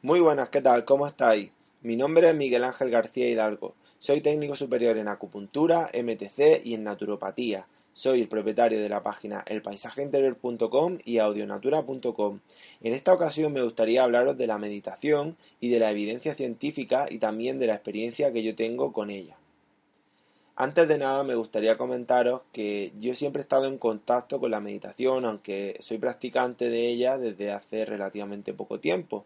Muy buenas, ¿qué tal? ¿Cómo estáis? Mi nombre es Miguel Ángel García Hidalgo. Soy técnico superior en acupuntura, MTC y en naturopatía. Soy el propietario de la página elpaisajeinterior.com y audionatura.com. En esta ocasión me gustaría hablaros de la meditación y de la evidencia científica y también de la experiencia que yo tengo con ella. Antes de nada me gustaría comentaros que yo siempre he estado en contacto con la meditación, aunque soy practicante de ella desde hace relativamente poco tiempo.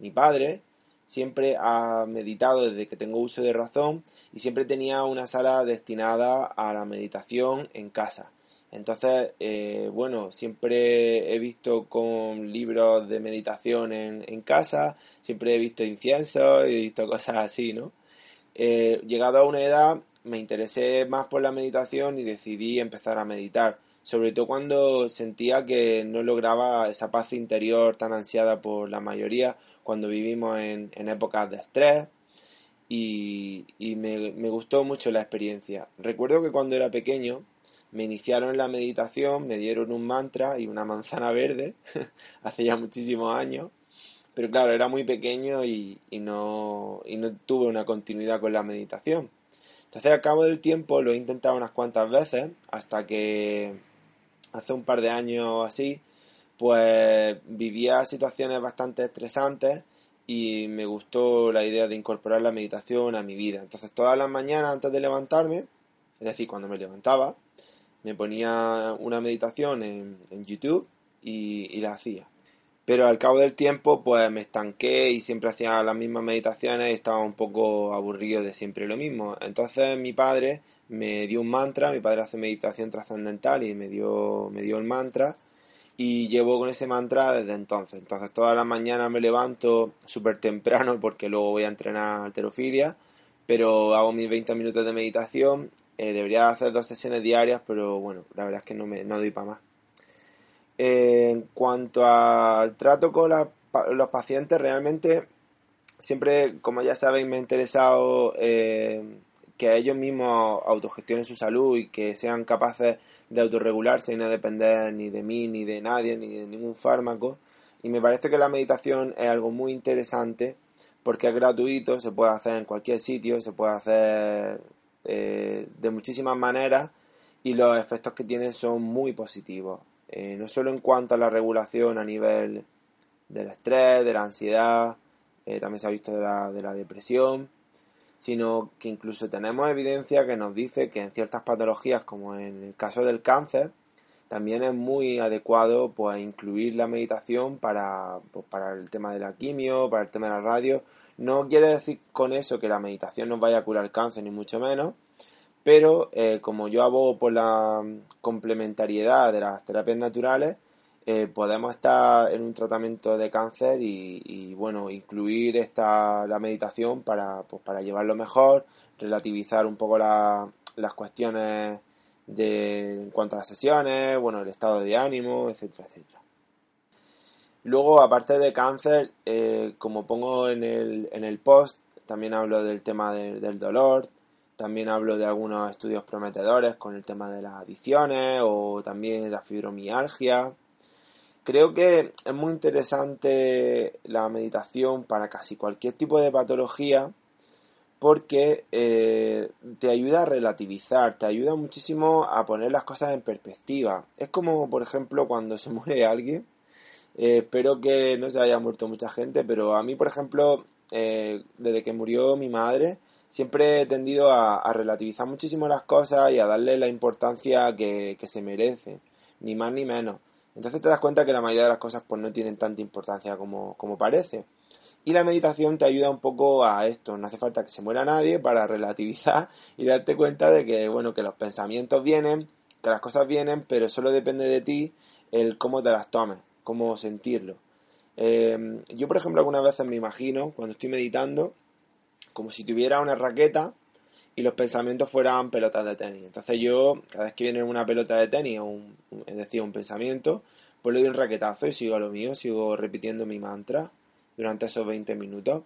Mi padre siempre ha meditado desde que tengo uso de razón y siempre tenía una sala destinada a la meditación en casa. Entonces, eh, bueno, siempre he visto con libros de meditación en, casa, siempre he visto inciensos he visto cosas así, ¿no? Eh, llegado a una edad, me interesé más por la meditación y decidí empezar a meditar, sobre todo cuando sentía que no lograba esa paz interior tan ansiada por la mayoría cuando vivimos en, épocas de estrés y, me, me, gustó mucho la experiencia. Recuerdo que cuando era pequeño me iniciaron en la meditación, me dieron un mantra y una manzana verde, hace ya muchísimos años, pero claro, era muy pequeño y, no, y no tuve una continuidad con la meditación. Entonces al cabo del tiempo lo he intentado unas cuantas veces hasta que hace un par de años así pues vivía situaciones bastante estresantes y me gustó la idea de incorporar la meditación a mi vida. Entonces todas las mañanas antes de levantarme, es decir, cuando me levantaba, me ponía una meditación en, YouTube y, la hacía. Pero al cabo del tiempo, pues me estanqué y siempre hacía las mismas meditaciones y estaba un poco aburrido de siempre lo mismo. Entonces mi padre me dio un mantra, mi padre hace meditación trascendental y me dio, me dio el mantra y llevo con ese mantra desde entonces. Entonces todas las mañanas me levanto súper temprano porque luego voy a entrenar alterofilia, pero hago mis 20 minutos de meditación. Eh, debería hacer dos sesiones diarias, pero bueno, la verdad es que no, me, no doy para más. en cuanto al trato con los pacientes, realmente siempre, como ya sabéis, me ha interesado eh, que ellos mismos autogestionen su salud y que sean capaces de autorregularse y no depender ni de mí, ni de nadie, ni de ningún fármaco. Y me parece que la meditación es algo muy interesante porque es gratuito, se puede hacer en cualquier sitio, se puede hacer eh, de muchísimas maneras y los efectos que tiene son muy positivos. Eh, no solo en cuanto a la regulación a nivel del estrés, de la ansiedad, eh, también se ha visto de la, de la depresión, sino que incluso tenemos evidencia que nos dice que en ciertas patologías, como en el caso del cáncer, también es muy adecuado pues, incluir la meditación para, pues, para el tema de la quimio, para el tema de la radio. No quiere decir con eso que la meditación nos vaya a curar el cáncer, ni mucho menos, pero eh, como yo abogo por la complementariedad de las terapias naturales, eh, podemos estar en un tratamiento de cáncer y, bueno, incluir esta, la meditación para, pues, para llevarlo mejor, relativizar un poco las cuestiones de, en cuanto a las sesiones, bueno, el estado de ánimo, etcétera, etcétera. Luego, aparte de cáncer, eh, como pongo en el, en el post, también hablo del tema del dolor, también hablo de algunos estudios prometedores con el tema de las adicciones o también la fibromialgia Creo que es muy interesante la meditación para casi cualquier tipo de patología porque eh, te ayuda a relativizar, te ayuda muchísimo a poner las cosas en perspectiva. Es como, por ejemplo, cuando se muere alguien. Eh, espero que no se haya muerto mucha gente, pero a mí, por ejemplo, eh, desde que murió mi madre, siempre he tendido a, relativizar muchísimo las cosas y a darle la importancia que, que se merece, ni más ni menos. Entonces te das cuenta que la mayoría de las cosas pues no tienen tanta importancia como, como parece. Y la meditación te ayuda un poco a esto, no hace falta que se muera nadie para relativizar y darte cuenta de que, bueno, que los pensamientos vienen, que las cosas vienen, pero solo depende de ti el cómo te las tomes, cómo sentirlo. Em, yo, por ejemplo, algunas veces me imagino, cuando estoy meditando, como si tuviera una raqueta y los pensamientos fueran pelotas de tenis. Entonces yo, cada vez que viene una pelota de tenis, un, es decir, un pensamiento, pues le doy un raquetazo y sigo a lo mío, sigo repitiendo mi mantra durante esos 20 minutos.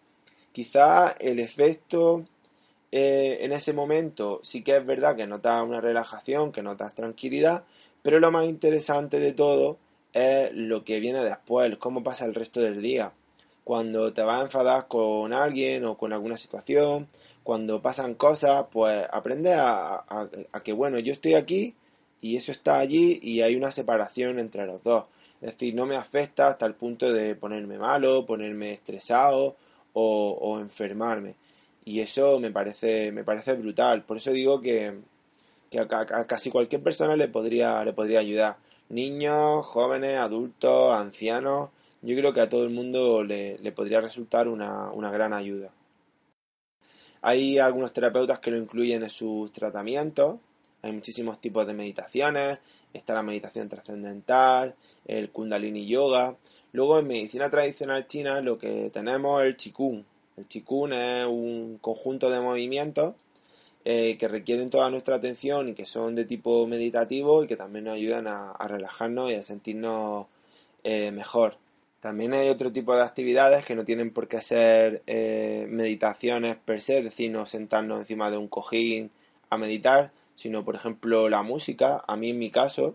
Quizá el efecto eh, en ese momento sí que es verdad que notas una relajación, que notas tranquilidad, pero lo más interesante de todo es lo que viene después, cómo pasa el resto del día. cuando te vas a enfadar con alguien o con alguna situación, cuando pasan cosas, pues aprende a, a, que, bueno, yo estoy aquí y eso está allí y hay una separación entre los dos. Es decir, no me afecta hasta el punto de ponerme malo, ponerme estresado o, enfermarme. Y eso me parece, me parece brutal. Por eso digo que, que a, casi cualquier persona le podría, le podría ayudar. Niños, jóvenes, adultos, ancianos. Yo creo que a todo el mundo le, le podría resultar una, una gran ayuda. Hay algunos terapeutas que lo incluyen en sus tratamientos. Hay muchísimos tipos de meditaciones. Está la meditación trascendental, el kundalini yoga. Luego en medicina tradicional china lo que tenemos es el qigong. El qigong es un conjunto de movimientos eh, que requieren toda nuestra atención y que son de tipo meditativo y que también nos ayudan a, relajarnos y a sentirnos eh, mejor. También hay otro tipo de actividades que no tienen por qué ser eh, meditaciones per se, es decir, no sentarnos encima de un cojín a meditar, sino por ejemplo la música. A mí en mi caso,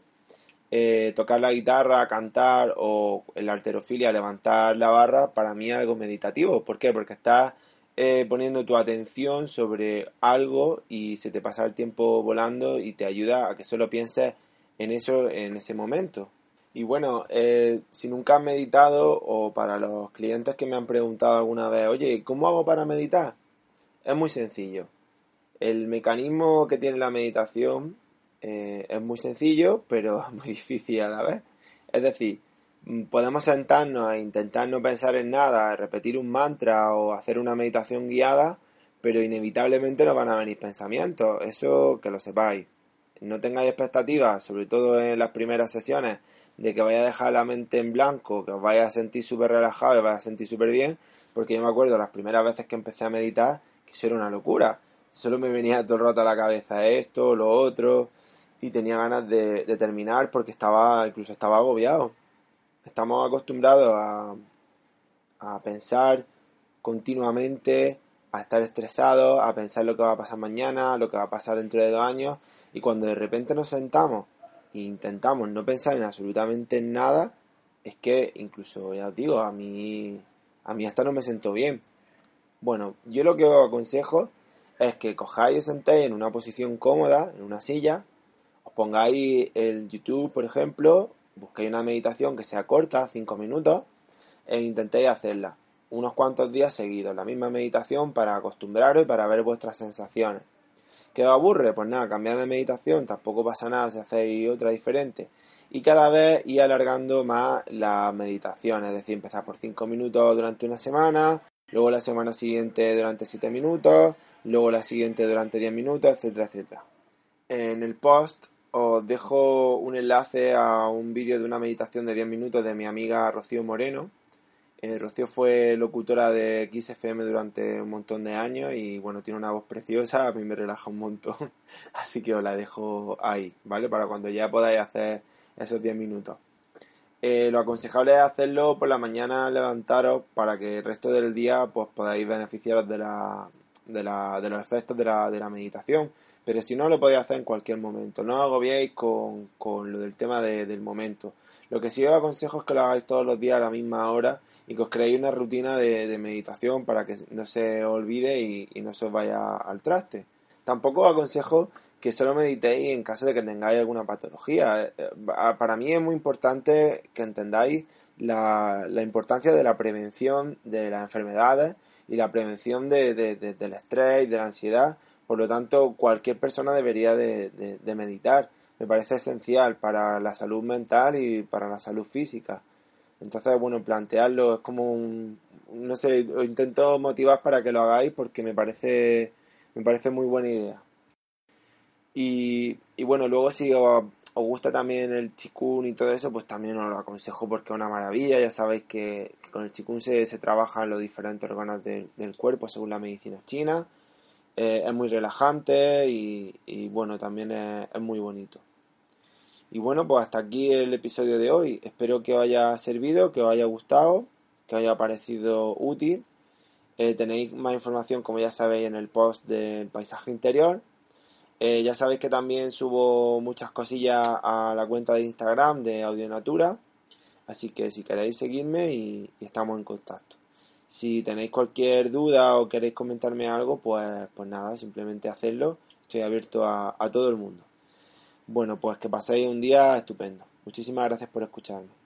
tocar la guitarra, cantar o en la alterofilia levantar la barra, para mí es algo meditativo. ¿Por qué? Porque está eh, poniendo tu atención sobre algo y se te pasa el tiempo volando y te ayuda a que solo pienses en eso en ese momento. Y bueno, eh, si nunca has meditado o para los clientes que me han preguntado alguna vez, oye, ¿cómo hago para meditar? Es muy sencillo. El mecanismo que tiene la meditación eh, es muy sencillo, pero muy difícil a la vez. Es decir, podemos sentarnos e intentar no pensar en nada, repetir un mantra o hacer una meditación guiada, pero inevitablemente nos van a venir pensamientos, eso que lo sepáis. No tengáis expectativas, sobre todo en las primeras sesiones, de que vaya a dejar la mente en blanco, que os vaya a sentir súper relajado y vais a sentir súper bien, porque yo me acuerdo las primeras veces que empecé a meditar, que eso era una locura. Solo me venía todo el rato a la cabeza esto, lo otro, y tenía ganas de, de terminar porque estaba, incluso estaba agobiado estamos acostumbrados a, a pensar continuamente, a estar estresados, a pensar lo que va a pasar mañana, lo que va a pasar dentro de dos años, y cuando de repente nos sentamos intentamos no pensar en absolutamente nada, es que incluso, ya os digo, a mí, a mí hasta no me siento bien. Bueno, yo lo que os aconsejo es que cojáis y os sentéis en una posición cómoda, en una silla, os pongáis el YouTube, por ejemplo, busquéis una meditación que sea corta, 5 minutos, e intentéis hacerla unos cuantos días seguidos, la misma meditación para acostumbraros y para ver vuestras sensaciones. ¿Qué os aburre? Pues nada, cambiar de meditación, tampoco pasa nada si hacéis otra diferente. Y cada vez ir alargando más la meditación, es decir, empezar por 5 minutos durante una semana, luego la semana siguiente durante 7 minutos, luego la siguiente durante 10 minutos, etcétera, etcétera. En el post os dejo un enlace a un vídeo de una meditación de 10 minutos de mi amiga Rocío Moreno. Eh, Rocío fue locutora de XFM durante un montón de años y bueno, tiene una voz preciosa, a mí me relaja un montón. Así que os la dejo ahí, ¿vale? Para cuando ya podáis hacer esos 10 minutos. Eh, lo aconsejable es hacerlo por la mañana, levantaros para que el resto del día pues podáis beneficiaros de, la, de, la, de los efectos de la, de la meditación pero si no lo podéis hacer en cualquier momento. No os agobiéis con, con lo del tema del momento. Lo que sí os aconsejo es que lo hagáis todos los días a la misma hora y que os creéis una rutina de, meditación para que no se olvide y, no se os vaya al traste. Tampoco os aconsejo que solo meditéis en caso de que tengáis alguna patología. Eh, eh, para mí es muy importante que entendáis la, la importancia de la prevención de las enfermedades y la prevención de, del estrés y de la ansiedad por lo tanto, cualquier persona debería de, meditar. Me parece esencial para la salud mental y para la salud física. Entonces, bueno, plantearlo es como un, no sé, os intento motivar para que lo hagáis porque me parece, me parece muy buena idea. Y, bueno, luego si os, gusta también el chikun y todo eso, pues también os lo aconsejo porque es una maravilla. Ya sabéis que, con el chikun se, se trabajan los diferentes órganos del cuerpo según la medicina china. Eh, es muy relajante y, bueno, también es, muy bonito. Y bueno, pues hasta aquí el episodio de hoy. Espero que os haya servido, que os haya gustado, que os haya parecido útil. Eh, tenéis más información, como ya sabéis, en el post del paisaje interior. Eh, ya sabéis que también subo muchas cosillas a la cuenta de Instagram de Audionatura. Así que si queréis seguirme y estamos en contacto. Si tenéis cualquier duda o queréis comentarme algo, pues, pues nada, simplemente hacedlo. Estoy abierto a, a todo el mundo. Bueno, pues que paséis un día estupendo. Muchísimas gracias por escucharme.